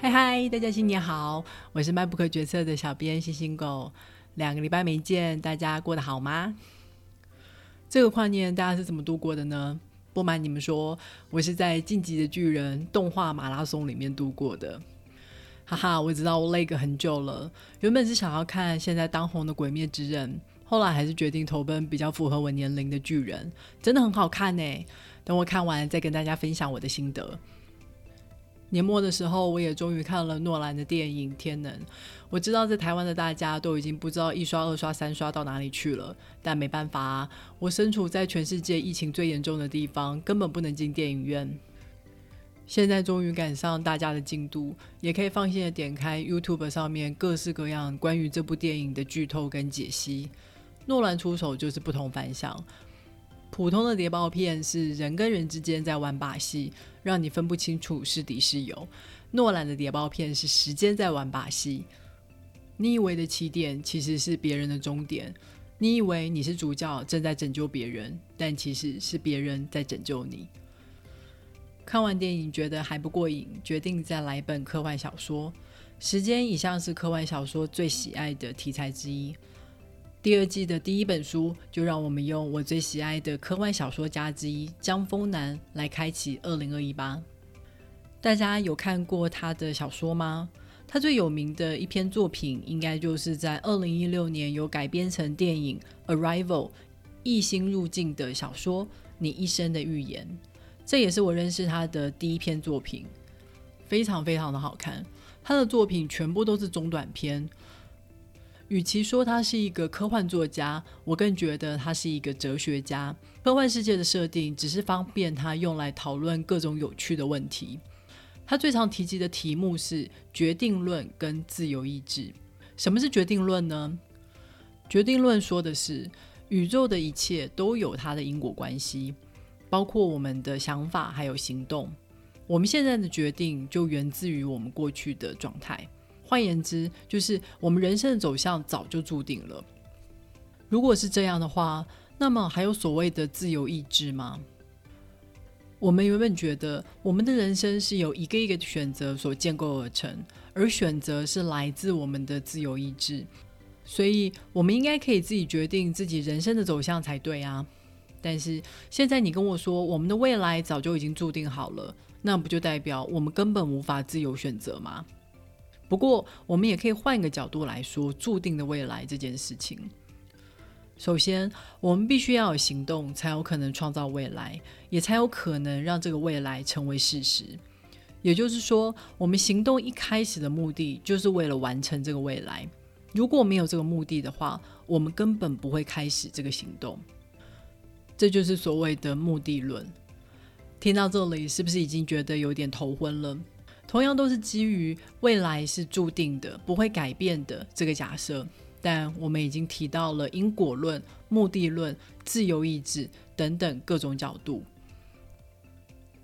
嗨嗨，大家新年好！我是卖不可决策的小编星星狗。两个礼拜没见，大家过得好吗？这个跨年大家是怎么度过的呢？不瞒你们说，我是在《晋级的巨人》动画马拉松里面度过的。哈哈，我知道我累个很久了。原本是想要看现在当红的《鬼灭之刃》，后来还是决定投奔比较符合我年龄的巨人。真的很好看呢。等我看完再跟大家分享我的心得。年末的时候，我也终于看了诺兰的电影《天能》。我知道在台湾的大家都已经不知道一刷、二刷、三刷到哪里去了，但没办法啊，我身处在全世界疫情最严重的地方，根本不能进电影院。现在终于赶上大家的进度，也可以放心的点开 YouTube 上面各式各样关于这部电影的剧透跟解析。诺兰出手就是不同凡响。普通的谍报片是人跟人之间在玩把戏，让你分不清楚是敌是友。诺兰的谍报片是时间在玩把戏，你以为的起点其实是别人的终点。你以为你是主角正在拯救别人，但其实是别人在拯救你。看完电影觉得还不过瘾，决定再来本科幻小说。时间一向是科幻小说最喜爱的题材之一。第二季的第一本书，就让我们用我最喜爱的科幻小说家之一江峰南来开启二零二一吧。大家有看过他的小说吗？他最有名的一篇作品，应该就是在二零一六年有改编成电影《Arrival》异星入境的小说《你一生的预言》。这也是我认识他的第一篇作品，非常非常的好看。他的作品全部都是中短篇。与其说他是一个科幻作家，我更觉得他是一个哲学家。科幻世界的设定只是方便他用来讨论各种有趣的问题。他最常提及的题目是决定论跟自由意志。什么是决定论呢？决定论说的是宇宙的一切都有它的因果关系，包括我们的想法还有行动。我们现在的决定就源自于我们过去的状态。换言之，就是我们人生的走向早就注定了。如果是这样的话，那么还有所谓的自由意志吗？我们原本觉得我们的人生是由一个一个的选择所建构而成，而选择是来自我们的自由意志，所以我们应该可以自己决定自己人生的走向才对啊。但是现在你跟我说，我们的未来早就已经注定好了，那不就代表我们根本无法自由选择吗？不过，我们也可以换一个角度来说，注定的未来这件事情。首先，我们必须要有行动，才有可能创造未来，也才有可能让这个未来成为事实。也就是说，我们行动一开始的目的，就是为了完成这个未来。如果没有这个目的的话，我们根本不会开始这个行动。这就是所谓的目的论。听到这里，是不是已经觉得有点头昏了？同样都是基于未来是注定的、不会改变的这个假设，但我们已经提到了因果论、目的论、自由意志等等各种角度。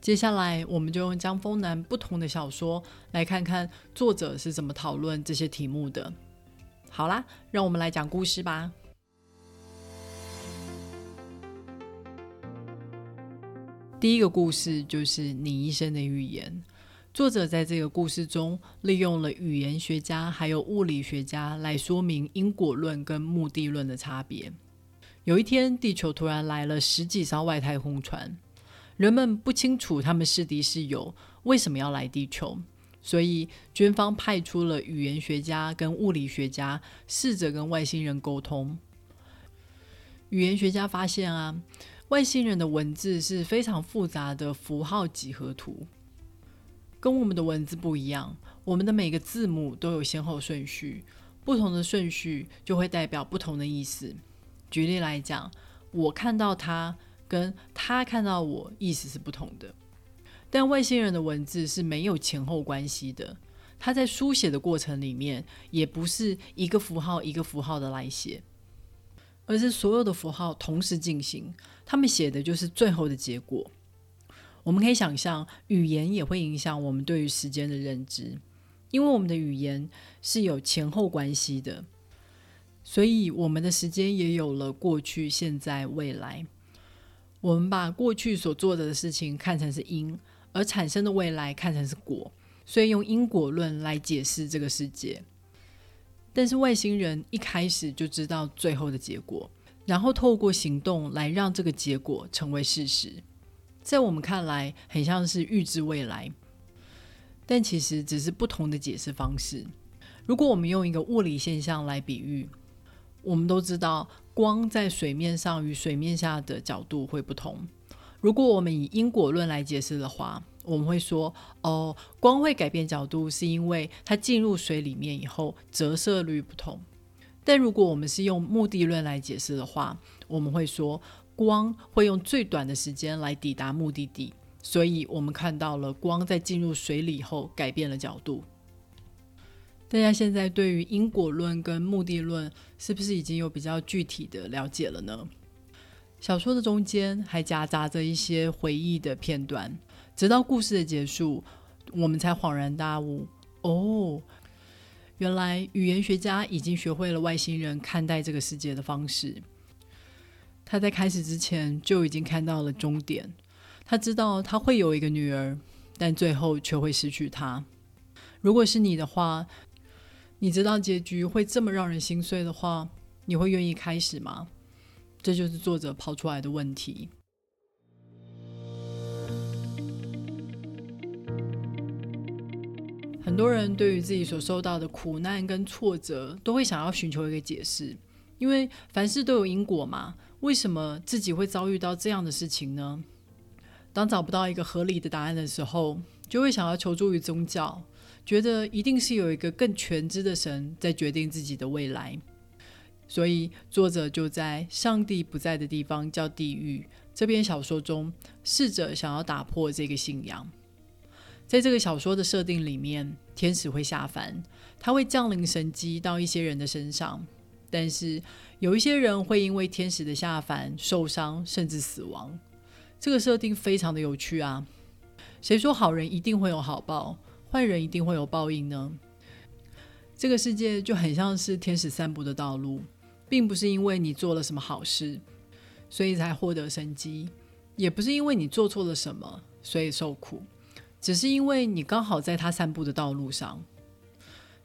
接下来，我们就用江丰南不同的小说来看看作者是怎么讨论这些题目的。好啦，让我们来讲故事吧。第一个故事就是你一生的预言。作者在这个故事中利用了语言学家还有物理学家来说明因果论跟目的论的差别。有一天，地球突然来了十几艘外太空船，人们不清楚他们是敌是友，为什么要来地球？所以军方派出了语言学家跟物理学家，试着跟外星人沟通。语言学家发现啊，外星人的文字是非常复杂的符号几何图。跟我们的文字不一样，我们的每个字母都有先后顺序，不同的顺序就会代表不同的意思。举例来讲，我看到他跟他看到我意思是不同的，但外星人的文字是没有前后关系的，他在书写的过程里面也不是一个符号一个符号的来写，而是所有的符号同时进行，他们写的就是最后的结果。我们可以想象，语言也会影响我们对于时间的认知，因为我们的语言是有前后关系的，所以我们的时间也有了过去、现在、未来。我们把过去所做的事情看成是因，而产生的未来看成是果，所以用因果论来解释这个世界。但是外星人一开始就知道最后的结果，然后透过行动来让这个结果成为事实。在我们看来，很像是预知未来，但其实只是不同的解释方式。如果我们用一个物理现象来比喻，我们都知道光在水面上与水面下的角度会不同。如果我们以因果论来解释的话，我们会说，哦，光会改变角度，是因为它进入水里面以后折射率不同。但如果我们是用目的论来解释的话，我们会说，光会用最短的时间来抵达目的地，所以我们看到了光在进入水里后改变了角度。大家现在对于因果论跟目的论是不是已经有比较具体的了解了呢？小说的中间还夹杂着一些回忆的片段。直到故事的结束，我们才恍然大悟：哦，原来语言学家已经学会了外星人看待这个世界的方式。他在开始之前就已经看到了终点。他知道他会有一个女儿，但最后却会失去她。如果是你的话，你知道结局会这么让人心碎的话，你会愿意开始吗？这就是作者抛出来的问题。很多人对于自己所受到的苦难跟挫折，都会想要寻求一个解释，因为凡事都有因果嘛。为什么自己会遭遇到这样的事情呢？当找不到一个合理的答案的时候，就会想要求助于宗教，觉得一定是有一个更全知的神在决定自己的未来。所以作者就在上帝不在的地方叫地狱这篇小说中，试着想要打破这个信仰。在这个小说的设定里面，天使会下凡，他会降临神迹到一些人的身上，但是有一些人会因为天使的下凡受伤甚至死亡。这个设定非常的有趣啊！谁说好人一定会有好报，坏人一定会有报应呢？这个世界就很像是天使散步的道路，并不是因为你做了什么好事，所以才获得生机，也不是因为你做错了什么，所以受苦。只是因为你刚好在他散步的道路上。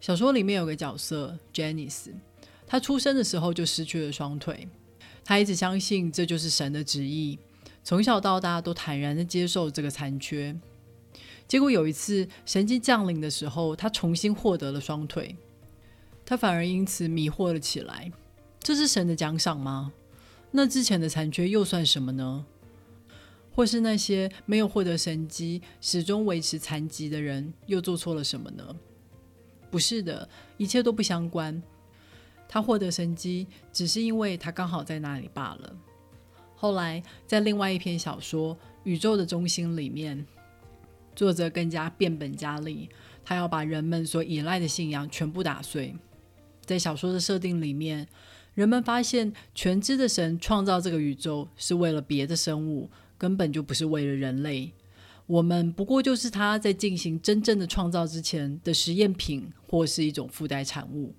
小说里面有个角色 Janice，他出生的时候就失去了双腿，他一直相信这就是神的旨意，从小到大都坦然的接受这个残缺。结果有一次神迹降临的时候，他重新获得了双腿，他反而因此迷惑了起来。这是神的奖赏吗？那之前的残缺又算什么呢？或是那些没有获得神迹、始终维持残疾的人，又做错了什么呢？不是的，一切都不相关。他获得神迹，只是因为他刚好在那里罢了。后来，在另外一篇小说《宇宙的中心》里面，作者更加变本加厉，他要把人们所依赖的信仰全部打碎。在小说的设定里面，人们发现全知的神创造这个宇宙是为了别的生物。根本就不是为了人类，我们不过就是他在进行真正的创造之前的实验品，或是一种附带产物。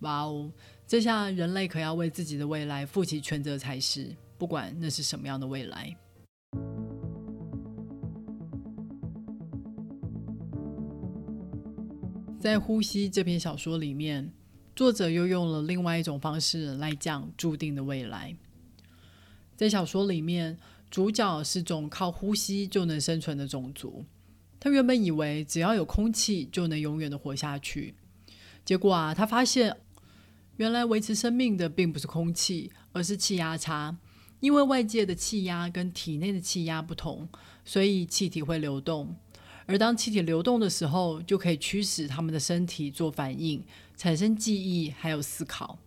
哇哦，这下人类可要为自己的未来负起全责才是，不管那是什么样的未来。在《呼吸》这篇小说里面，作者又用了另外一种方式来讲注定的未来。在小说里面，主角是种靠呼吸就能生存的种族。他原本以为只要有空气就能永远的活下去，结果啊，他发现原来维持生命的并不是空气，而是气压差。因为外界的气压跟体内的气压不同，所以气体会流动。而当气体流动的时候，就可以驱使他们的身体做反应，产生记忆，还有思考。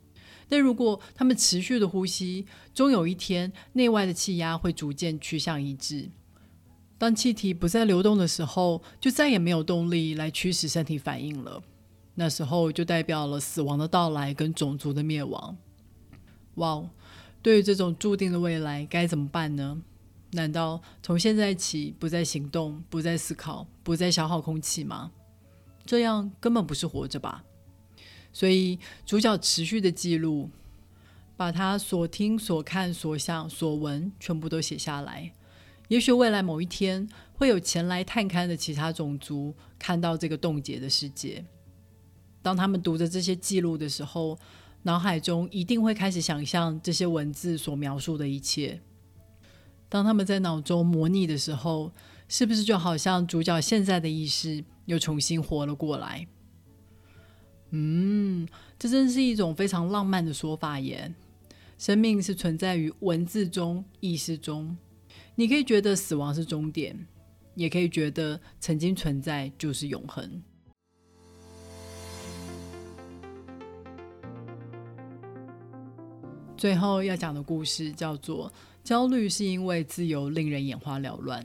但如果他们持续的呼吸，终有一天内外的气压会逐渐趋向一致。当气体不再流动的时候，就再也没有动力来驱使身体反应了。那时候就代表了死亡的到来跟种族的灭亡。哇，对于这种注定的未来该怎么办呢？难道从现在起不再行动、不再思考、不再消耗空气吗？这样根本不是活着吧？所以主角持续的记录，把他所听、所看、所想、所闻全部都写下来，也许未来某一天会有前来探勘的其他种族看到这个冻结的世界。当他们读着这些记录的时候，脑海中一定会开始想象这些文字所描述的一切。当他们在脑中模拟的时候，是不是就好像主角现在的意识又重新活了过来？嗯，这真是一种非常浪漫的说法耶。生命是存在于文字中、意识中。你可以觉得死亡是终点，也可以觉得曾经存在就是永恒。最后要讲的故事叫做《焦虑是因为自由令人眼花缭乱》。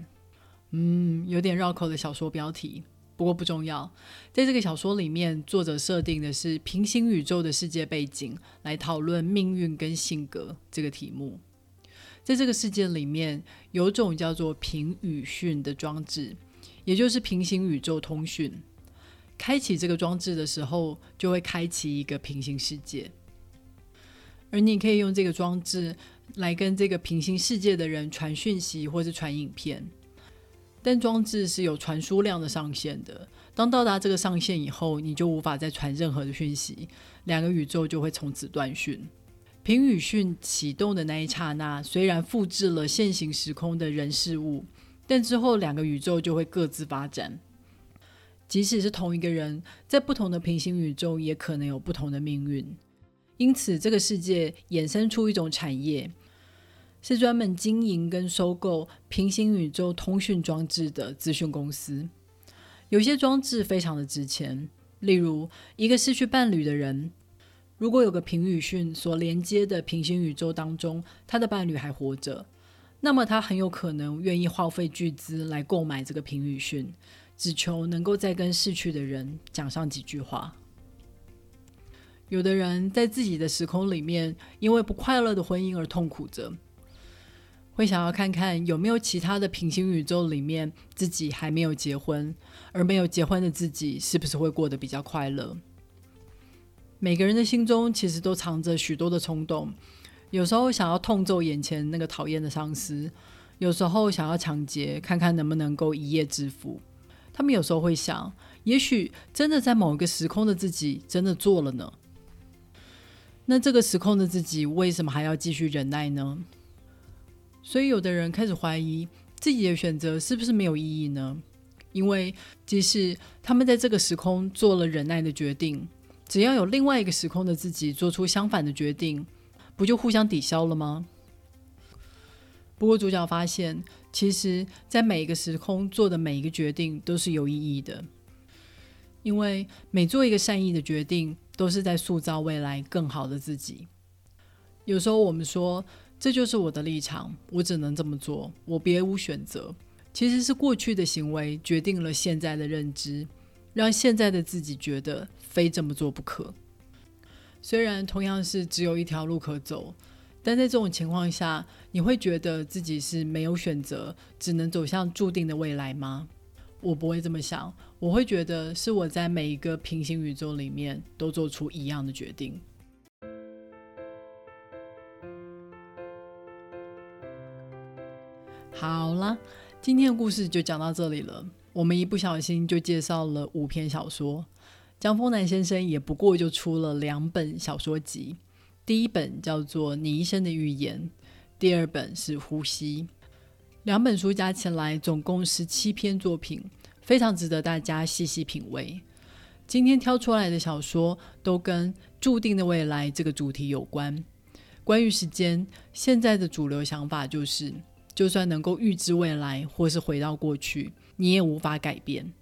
嗯，有点绕口的小说标题，不过不重要。在这个小说里面，作者设定的是平行宇宙的世界背景，来讨论命运跟性格这个题目。在这个世界里面，有种叫做平宇讯的装置，也就是平行宇宙通讯。开启这个装置的时候，就会开启一个平行世界，而你可以用这个装置来跟这个平行世界的人传讯息或是传影片。但装置是有传输量的上限的，当到达这个上限以后，你就无法再传任何的讯息，两个宇宙就会从此断讯。平宇讯启动的那一刹那，虽然复制了现行时空的人事物，但之后两个宇宙就会各自发展。即使是同一个人，在不同的平行宇宙，也可能有不同的命运。因此，这个世界衍生出一种产业，是专门经营跟收购平行宇宙通讯装置的资讯公司。有些装置非常的值钱，例如一个失去伴侣的人。如果有个平宇讯所连接的平行宇宙当中，他的伴侣还活着，那么他很有可能愿意耗费巨资来购买这个平宇讯，只求能够再跟逝去的人讲上几句话。有的人在自己的时空里面，因为不快乐的婚姻而痛苦着，会想要看看有没有其他的平行宇宙里面自己还没有结婚，而没有结婚的自己是不是会过得比较快乐。每个人的心中其实都藏着许多的冲动，有时候想要痛揍眼前那个讨厌的上司，有时候想要抢劫，看看能不能够一夜致富。他们有时候会想，也许真的在某一个时空的自己真的做了呢？那这个时空的自己为什么还要继续忍耐呢？所以有的人开始怀疑自己的选择是不是没有意义呢？因为即使他们在这个时空做了忍耐的决定。只要有另外一个时空的自己做出相反的决定，不就互相抵消了吗？不过主角发现，其实，在每一个时空做的每一个决定都是有意义的，因为每做一个善意的决定，都是在塑造未来更好的自己。有时候我们说，这就是我的立场，我只能这么做，我别无选择。其实是过去的行为决定了现在的认知。让现在的自己觉得非这么做不可。虽然同样是只有一条路可走，但在这种情况下，你会觉得自己是没有选择，只能走向注定的未来吗？我不会这么想，我会觉得是我在每一个平行宇宙里面都做出一样的决定。好了，今天的故事就讲到这里了。我们一不小心就介绍了五篇小说，江峰南先生也不过就出了两本小说集，第一本叫做《你一生的预言》，第二本是《呼吸》，两本书加起来总共十七篇作品，非常值得大家细细品味。今天挑出来的小说都跟注定的未来这个主题有关。关于时间，现在的主流想法就是，就算能够预知未来，或是回到过去。你也无法改变，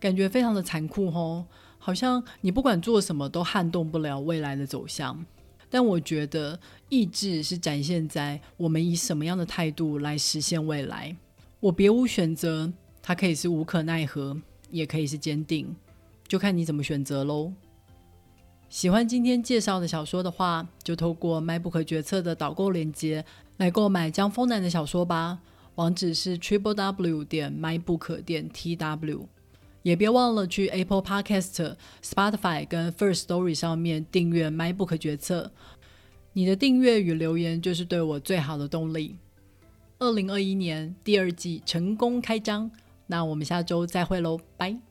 感觉非常的残酷哦，好像你不管做什么都撼动不了未来的走向。但我觉得意志是展现在我们以什么样的态度来实现未来。我别无选择，它可以是无可奈何，也可以是坚定，就看你怎么选择喽。喜欢今天介绍的小说的话，就透过 MyBook 决策的导购链接来购买江风南的小说吧。网址是 triple w 点 mybook 点 tw，也别忘了去 Apple Podcast、Spotify 跟 First Story 上面订阅 MyBook 决策。你的订阅与留言就是对我最好的动力。二零二一年第二季成功开张。那我们下周再会喽，拜。